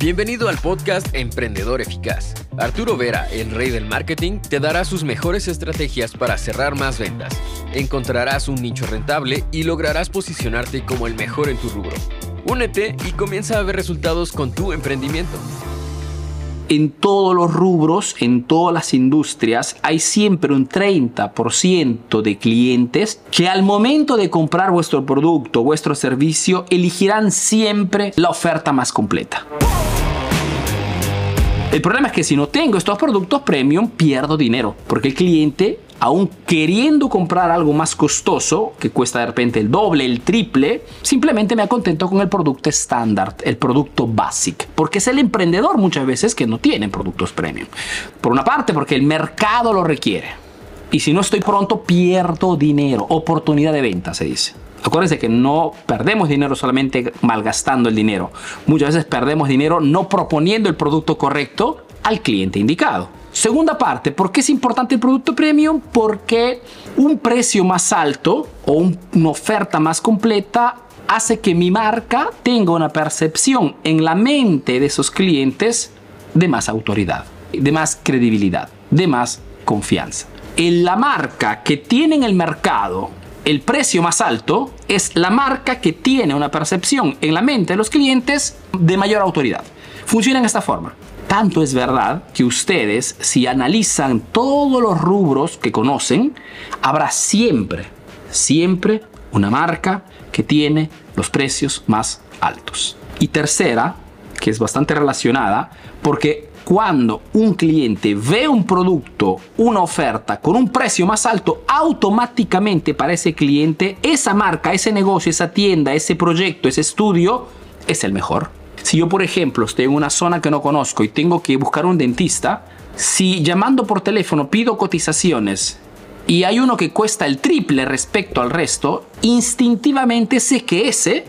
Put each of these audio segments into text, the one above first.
Bienvenido al podcast Emprendedor Eficaz. Arturo Vera, el rey del marketing, te dará sus mejores estrategias para cerrar más ventas. Encontrarás un nicho rentable y lograrás posicionarte como el mejor en tu rubro. Únete y comienza a ver resultados con tu emprendimiento en todos los rubros, en todas las industrias, hay siempre un 30% de clientes que al momento de comprar vuestro producto, vuestro servicio, elegirán siempre la oferta más completa. El problema es que si no tengo estos productos premium, pierdo dinero, porque el cliente aún queriendo comprar algo más costoso, que cuesta de repente el doble, el triple, simplemente me contento con el producto estándar, el producto basic, porque es el emprendedor muchas veces que no tiene productos premium. Por una parte, porque el mercado lo requiere. Y si no estoy pronto, pierdo dinero, oportunidad de venta, se dice. Acuérdense que no perdemos dinero solamente malgastando el dinero. Muchas veces perdemos dinero no proponiendo el producto correcto al cliente indicado. Segunda parte, ¿por qué es importante el producto premium? Porque un precio más alto o una oferta más completa hace que mi marca tenga una percepción en la mente de esos clientes de más autoridad, de más credibilidad, de más confianza. En la marca que tiene en el mercado el precio más alto es la marca que tiene una percepción en la mente de los clientes de mayor autoridad. Funciona en esta forma. Tanto es verdad que ustedes, si analizan todos los rubros que conocen, habrá siempre, siempre una marca que tiene los precios más altos. Y tercera, que es bastante relacionada, porque cuando un cliente ve un producto, una oferta con un precio más alto, automáticamente para ese cliente, esa marca, ese negocio, esa tienda, ese proyecto, ese estudio, es el mejor. Si yo, por ejemplo, estoy en una zona que no conozco y tengo que buscar un dentista, si llamando por teléfono pido cotizaciones y hay uno que cuesta el triple respecto al resto, instintivamente sé que ese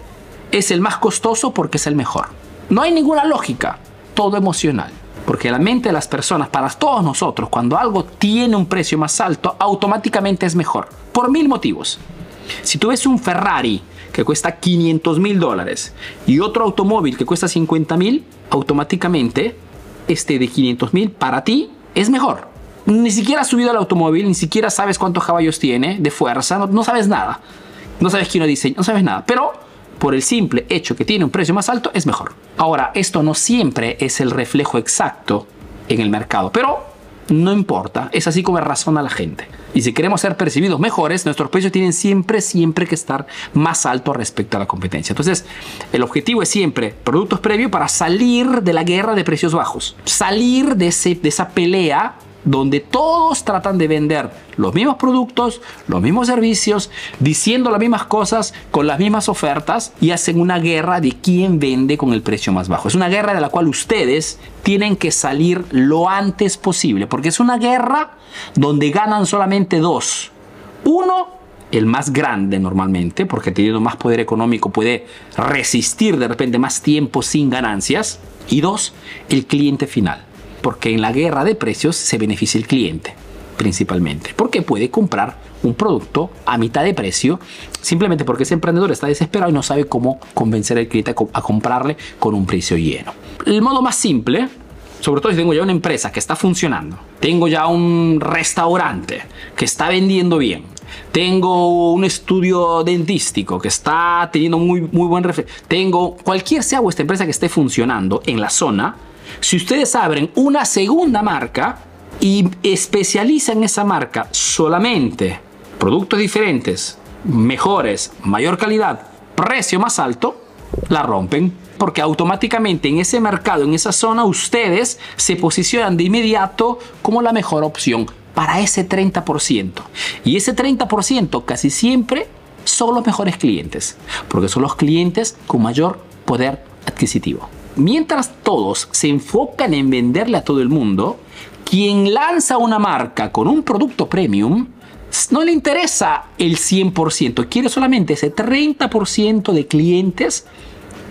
es el más costoso porque es el mejor. No hay ninguna lógica, todo emocional. Porque la mente de las personas, para todos nosotros, cuando algo tiene un precio más alto, automáticamente es mejor. Por mil motivos. Si tú ves un Ferrari que cuesta 500 mil dólares y otro automóvil que cuesta 50 mil, automáticamente este de 500 mil para ti es mejor. Ni siquiera has subido al automóvil, ni siquiera sabes cuántos caballos tiene de fuerza, no, sabes nada. No sabes quién lo diseña, no sabes nada. Pero por el simple hecho que tiene un precio más alto, es mejor. Ahora, esto no siempre es el reflejo exacto en el mercado, pero no importa, es así como razona la gente. Y si queremos ser percibidos mejores, nuestros precios tienen siempre, siempre que estar más altos respecto a la competencia. Entonces, el objetivo es siempre productos previos para salir de la guerra de precios bajos, salir de, de esa pelea donde todos tratan de vender los mismos productos, los mismos servicios, diciendo las mismas cosas, con las mismas ofertas y hacen una guerra de quién vende con el precio más bajo. Es una guerra de la cual ustedes tienen que salir lo antes posible, porque es una guerra donde ganan solamente dos. Uno, el más grande normalmente, porque teniendo más poder económico puede resistir de repente más tiempo sin ganancias. Y dos, el cliente final porque en la guerra de precios se beneficia el cliente principalmente, porque puede comprar un producto a mitad de precio simplemente porque ese emprendedor está desesperado y no sabe cómo convencer al cliente a comprarle con un precio lleno. El modo más simple, sobre todo si tengo ya una empresa que está funcionando, tengo ya un restaurante que está vendiendo bien, tengo un estudio dentístico que está teniendo muy, muy buen tengo cualquier sea vuestra empresa que esté funcionando en la zona, si ustedes abren una segunda marca y especializan esa marca solamente productos diferentes, mejores, mayor calidad, precio más alto, la rompen. Porque automáticamente en ese mercado, en esa zona, ustedes se posicionan de inmediato como la mejor opción para ese 30%. Y ese 30% casi siempre son los mejores clientes, porque son los clientes con mayor poder adquisitivo mientras todos se enfocan en venderle a todo el mundo, quien lanza una marca con un producto premium no le interesa el 100%, quiere solamente ese 30% de clientes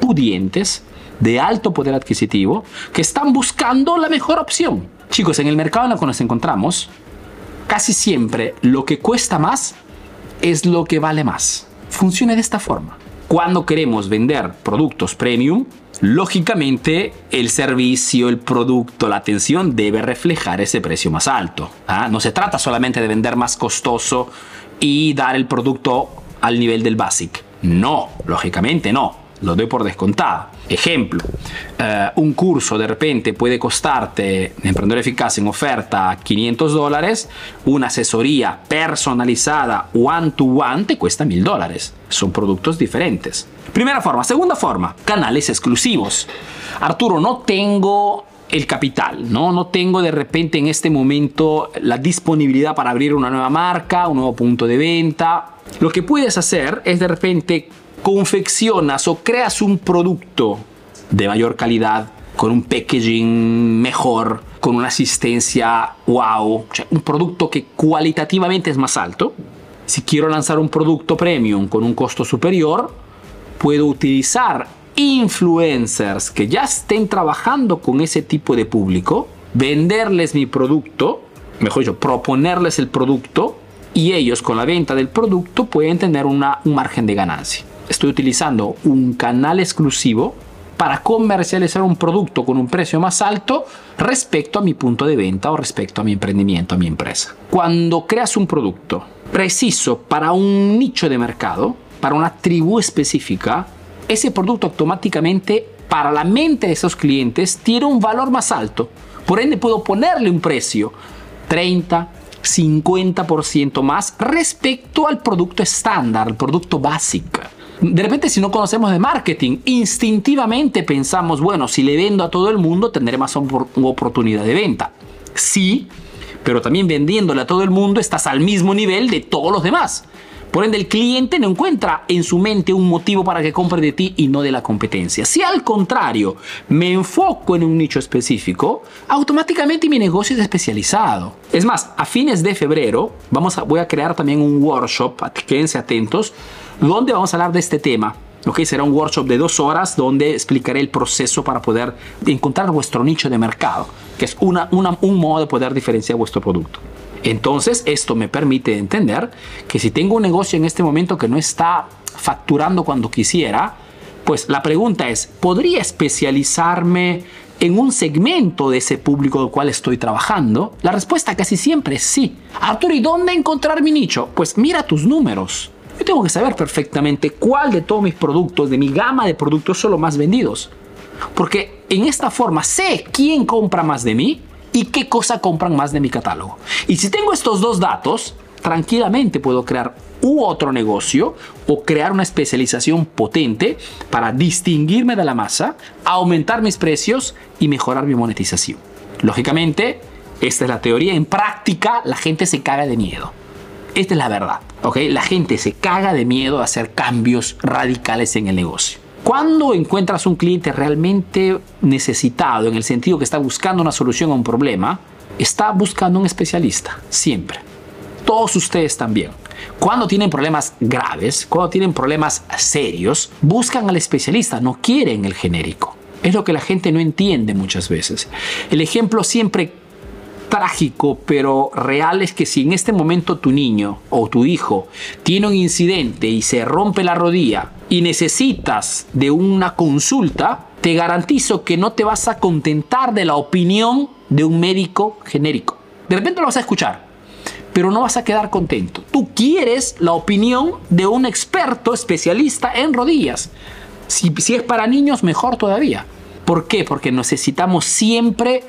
pudientes de alto poder adquisitivo que están buscando la mejor opción. Chicos, en el mercado en el que nos encontramos, casi siempre lo que cuesta más es lo que vale más. Funciona de esta forma. Cuando queremos vender productos premium, lógicamente el servicio, el producto, la atención debe reflejar ese precio más alto. ¿ah? No se trata solamente de vender más costoso y dar el producto al nivel del basic. No, lógicamente no lo doy por descontado. Ejemplo, eh, un curso de repente puede costarte, Emprendedor Eficaz en oferta, 500 dólares, una asesoría personalizada one to one te cuesta 1000 dólares. Son productos diferentes. Primera forma. Segunda forma, canales exclusivos. Arturo, no tengo el capital, ¿no? No tengo de repente en este momento la disponibilidad para abrir una nueva marca, un nuevo punto de venta. Lo que puedes hacer es de repente confeccionas o creas un producto de mayor calidad, con un packaging mejor, con una asistencia wow, un producto que cualitativamente es más alto. Si quiero lanzar un producto premium con un costo superior, puedo utilizar influencers que ya estén trabajando con ese tipo de público, venderles mi producto, mejor dicho, proponerles el producto y ellos con la venta del producto pueden tener una, un margen de ganancia estoy utilizando un canal exclusivo para comercializar un producto con un precio más alto respecto a mi punto de venta o respecto a mi emprendimiento, a mi empresa. Cuando creas un producto preciso para un nicho de mercado, para una tribu específica, ese producto automáticamente para la mente de esos clientes tiene un valor más alto. Por ende puedo ponerle un precio 30, 50% más respecto al producto estándar, al producto básico. De repente, si no conocemos de marketing, instintivamente pensamos, bueno, si le vendo a todo el mundo, tendré más oportunidad de venta. Sí, pero también vendiéndole a todo el mundo estás al mismo nivel de todos los demás. Por ende, el cliente no encuentra en su mente un motivo para que compre de ti y no de la competencia. Si al contrario me enfoco en un nicho específico, automáticamente mi negocio es especializado. Es más, a fines de febrero vamos a, voy a crear también un workshop, quédense atentos, donde vamos a hablar de este tema. que será un workshop de dos horas donde explicaré el proceso para poder encontrar vuestro nicho de mercado, que es una, un modo de poder diferenciar vuestro producto. Entonces, esto me permite entender que si tengo un negocio en este momento que no está facturando cuando quisiera, pues la pregunta es, ¿podría especializarme en un segmento de ese público del cual estoy trabajando? La respuesta casi siempre es sí. Arturo, ¿y dónde encontrar mi nicho? Pues mira tus números. Yo tengo que saber perfectamente cuál de todos mis productos, de mi gama de productos, son los más vendidos. Porque en esta forma sé quién compra más de mí y qué cosa compran más de mi catálogo. Y si tengo estos dos datos, tranquilamente puedo crear u otro negocio o crear una especialización potente para distinguirme de la masa, aumentar mis precios y mejorar mi monetización. Lógicamente, esta es la teoría. En práctica, la gente se caga de miedo. Esta es la verdad. ¿ok? La gente se caga de miedo a hacer cambios radicales en el negocio. Cuando encuentras un cliente realmente necesitado, en el sentido que está buscando una solución a un problema, está buscando un especialista, siempre. Todos ustedes también. Cuando tienen problemas graves, cuando tienen problemas serios, buscan al especialista, no quieren el genérico. Es lo que la gente no entiende muchas veces. El ejemplo siempre trágico pero real es que si en este momento tu niño o tu hijo tiene un incidente y se rompe la rodilla y necesitas de una consulta, te garantizo que no te vas a contentar de la opinión de un médico genérico. De repente lo vas a escuchar, pero no vas a quedar contento. Tú quieres la opinión de un experto especialista en rodillas. Si, es para niños, mejor todavía. ¿Por qué? Porque necesitamos siempre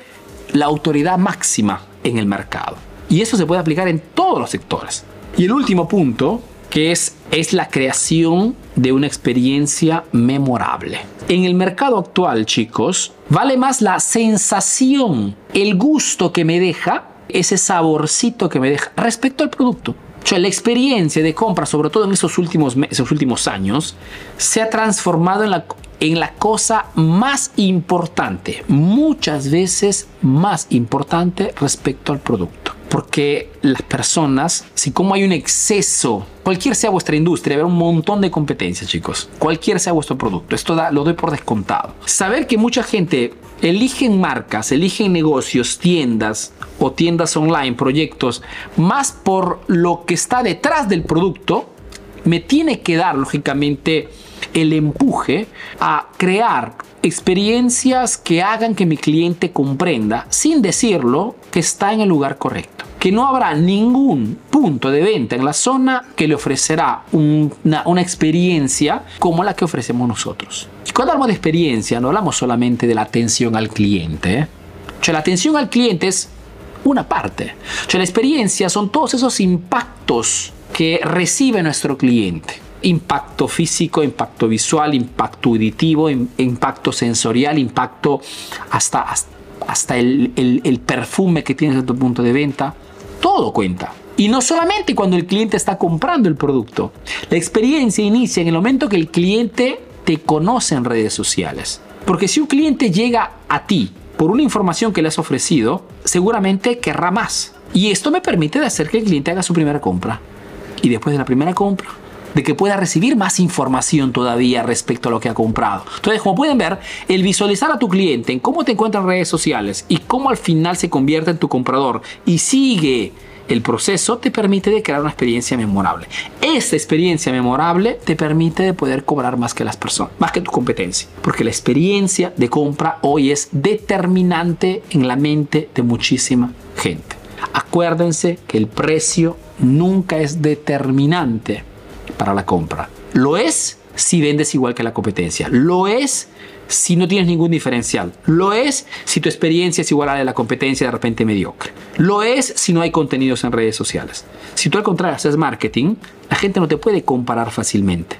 la autoridad máxima en el mercado. Y eso se puede aplicar en todos los sectores. Y el último punto, que es, es la creación de una experiencia memorable. En el mercado actual, chicos, vale más la sensación, el gusto que me deja, ese saborcito que me deja respecto al producto. O sea, la experiencia de compra, sobre todo en esos últimos, esos últimos años, se ha transformado en la, en la cosa más importante, muchas veces más importante respecto al producto. Porque las personas, si como hay un exceso, cualquier sea vuestra industria, habrá un montón de competencias, chicos. Cualquier sea vuestro producto. Esto lo doy por descontado. Saber que mucha gente eligen marcas, eligen negocios, tiendas o tiendas online, proyectos, más por lo que está detrás del producto, me tiene que dar, lógicamente, el empuje a crear experiencias que hagan que mi cliente comprenda, sin decirlo, que está en el lugar correcto. Que no habrá ningún punto de venta en la zona que le ofrecerá una, una experiencia como la que ofrecemos nosotros. Y cuando hablamos de experiencia, no hablamos solamente de la atención al cliente. ¿eh? Sea, la atención al cliente es una parte. Sea, la experiencia son todos esos impactos que recibe nuestro cliente impacto físico, impacto visual, impacto auditivo, impacto sensorial, impacto hasta, hasta el, el, perfume que tienes en tu punto de venta. Todo cuenta. Y no solamente cuando el cliente está comprando el producto. La experiencia inicia en el momento que el cliente te conoce en redes sociales. Porque si un cliente llega a ti por una información que le has ofrecido, seguramente querrá más. Y esto me permite de hacer que el cliente haga su primera compra. Y después de la primera compra, de que pueda recibir más información todavía respecto a lo que ha comprado. Entonces, como pueden ver, el visualizar a tu cliente en cómo te encuentra en redes sociales y cómo al final se convierte en tu comprador y sigue el proceso te permite de crear una experiencia memorable. Esta experiencia memorable te permite de poder cobrar más que las personas, más que tu competencia, porque la experiencia de compra hoy es determinante en la mente de muchísima gente. Acuérdense que el precio nunca es determinante para la compra. Lo es si vendes igual que la competencia. Lo es si no tienes ningún diferencial. Lo es si tu experiencia es igual a la de la competencia de repente mediocre. Lo es si no hay contenidos en redes sociales. Si tú al contrario haces marketing, la gente no te puede comparar fácilmente.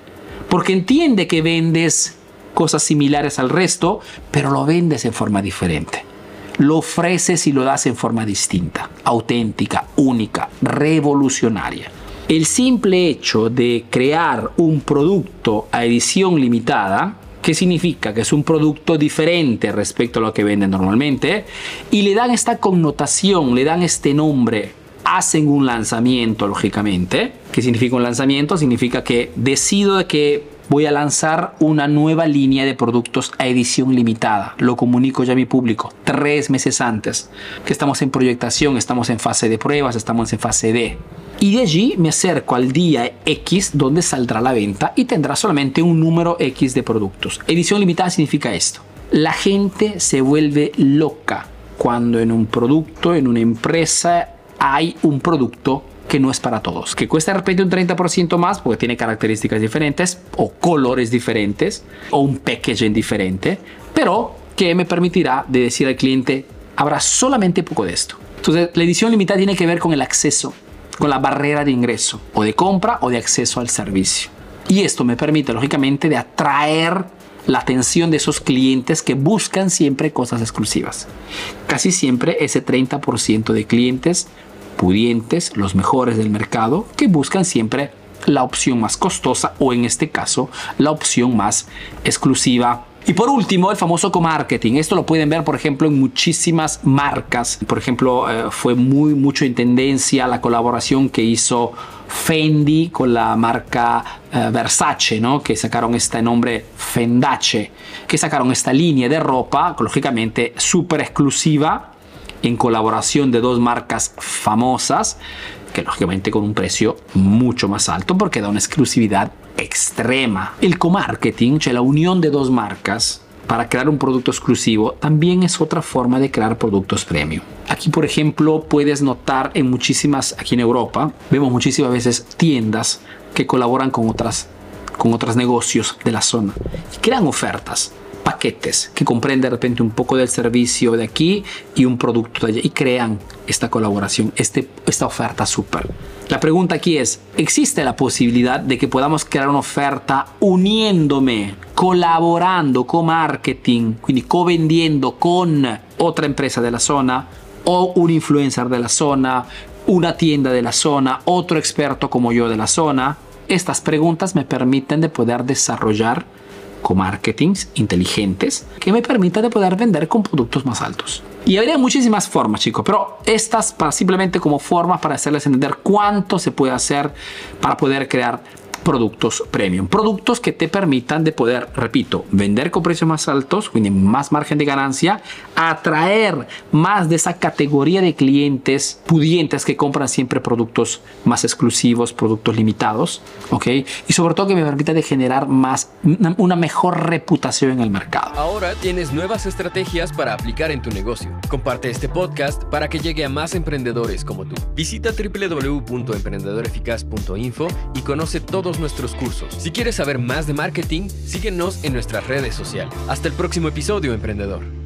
Porque entiende que vendes cosas similares al resto, pero lo vendes en forma diferente. Lo ofreces y lo das en forma distinta, auténtica, única, revolucionaria. El simple hecho de crear un producto a edición limitada, ¿qué significa? Que es un producto diferente respecto a lo que venden normalmente, y le dan esta connotación, le dan este nombre, hacen un lanzamiento, lógicamente. ¿Qué significa un lanzamiento? Significa que decido de que voy a lanzar una nueva línea de productos a edición limitada. Lo comunico ya a mi público tres meses antes, que estamos en proyectación, estamos en fase de pruebas, estamos en fase D. Y de allí me acerco al día X donde saldrá la venta y tendrá solamente un número X de productos. Edición limitada significa esto. La gente se vuelve loca cuando en un producto, en una empresa, hay un producto que no es para todos, que cuesta de repente un 30% más porque tiene características diferentes o colores diferentes o un packaging diferente, pero que me permitirá de decir al cliente, habrá solamente poco de esto. Entonces, la edición limitada tiene que ver con el acceso con la barrera de ingreso o de compra o de acceso al servicio. Y esto me permite, lógicamente, de atraer la atención de esos clientes que buscan siempre cosas exclusivas. Casi siempre ese 30% de clientes pudientes, los mejores del mercado, que buscan siempre la opción más costosa o en este caso la opción más exclusiva y por último, el famoso co-marketing. Esto lo pueden ver, por ejemplo, en muchísimas marcas. Por ejemplo, eh, fue muy mucho en tendencia la colaboración que hizo Fendi con la marca eh, Versace, ¿no? que sacaron este nombre Fendace, que sacaron esta línea de ropa, lógicamente súper exclusiva, en colaboración de dos marcas famosas, que lógicamente con un precio mucho más alto porque da una exclusividad extrema. El co-marketing, cioè la unión de dos marcas para crear un producto exclusivo, también es otra forma de crear productos premium. Aquí, por ejemplo, puedes notar en muchísimas, aquí en Europa, vemos muchísimas veces tiendas que colaboran con otras con otros negocios de la zona y crean ofertas paquetes que comprenden de repente un poco del servicio de aquí y un producto de allá y crean esta colaboración, este, esta oferta súper. La pregunta aquí es, ¿existe la posibilidad de que podamos crear una oferta uniéndome, colaborando con marketing, quindi co-vendiendo con otra empresa de la zona o un influencer de la zona, una tienda de la zona, otro experto como yo de la zona? Estas preguntas me permiten de poder desarrollar co-marketings inteligentes que me permitan de poder vender con productos más altos. Y habría muchísimas formas, chicos, pero estas para simplemente como formas para hacerles entender cuánto se puede hacer para poder crear productos premium. Productos que te permitan de poder, repito, vender con precios más altos, tienen más margen de ganancia, atraer más de esa categoría de clientes pudientes que compran siempre productos más exclusivos, productos limitados, ¿ok? Y sobre todo que me permita de generar más, una mejor reputación en el mercado. Ahora tienes nuevas estrategias para aplicar en tu negocio. Comparte este podcast para que llegue a más emprendedores como tú. Visita www.emprendedoreficaz.info y conoce nuestros cursos. Si quieres saber más de marketing, síguenos en nuestras redes sociales. Hasta el próximo episodio, emprendedor.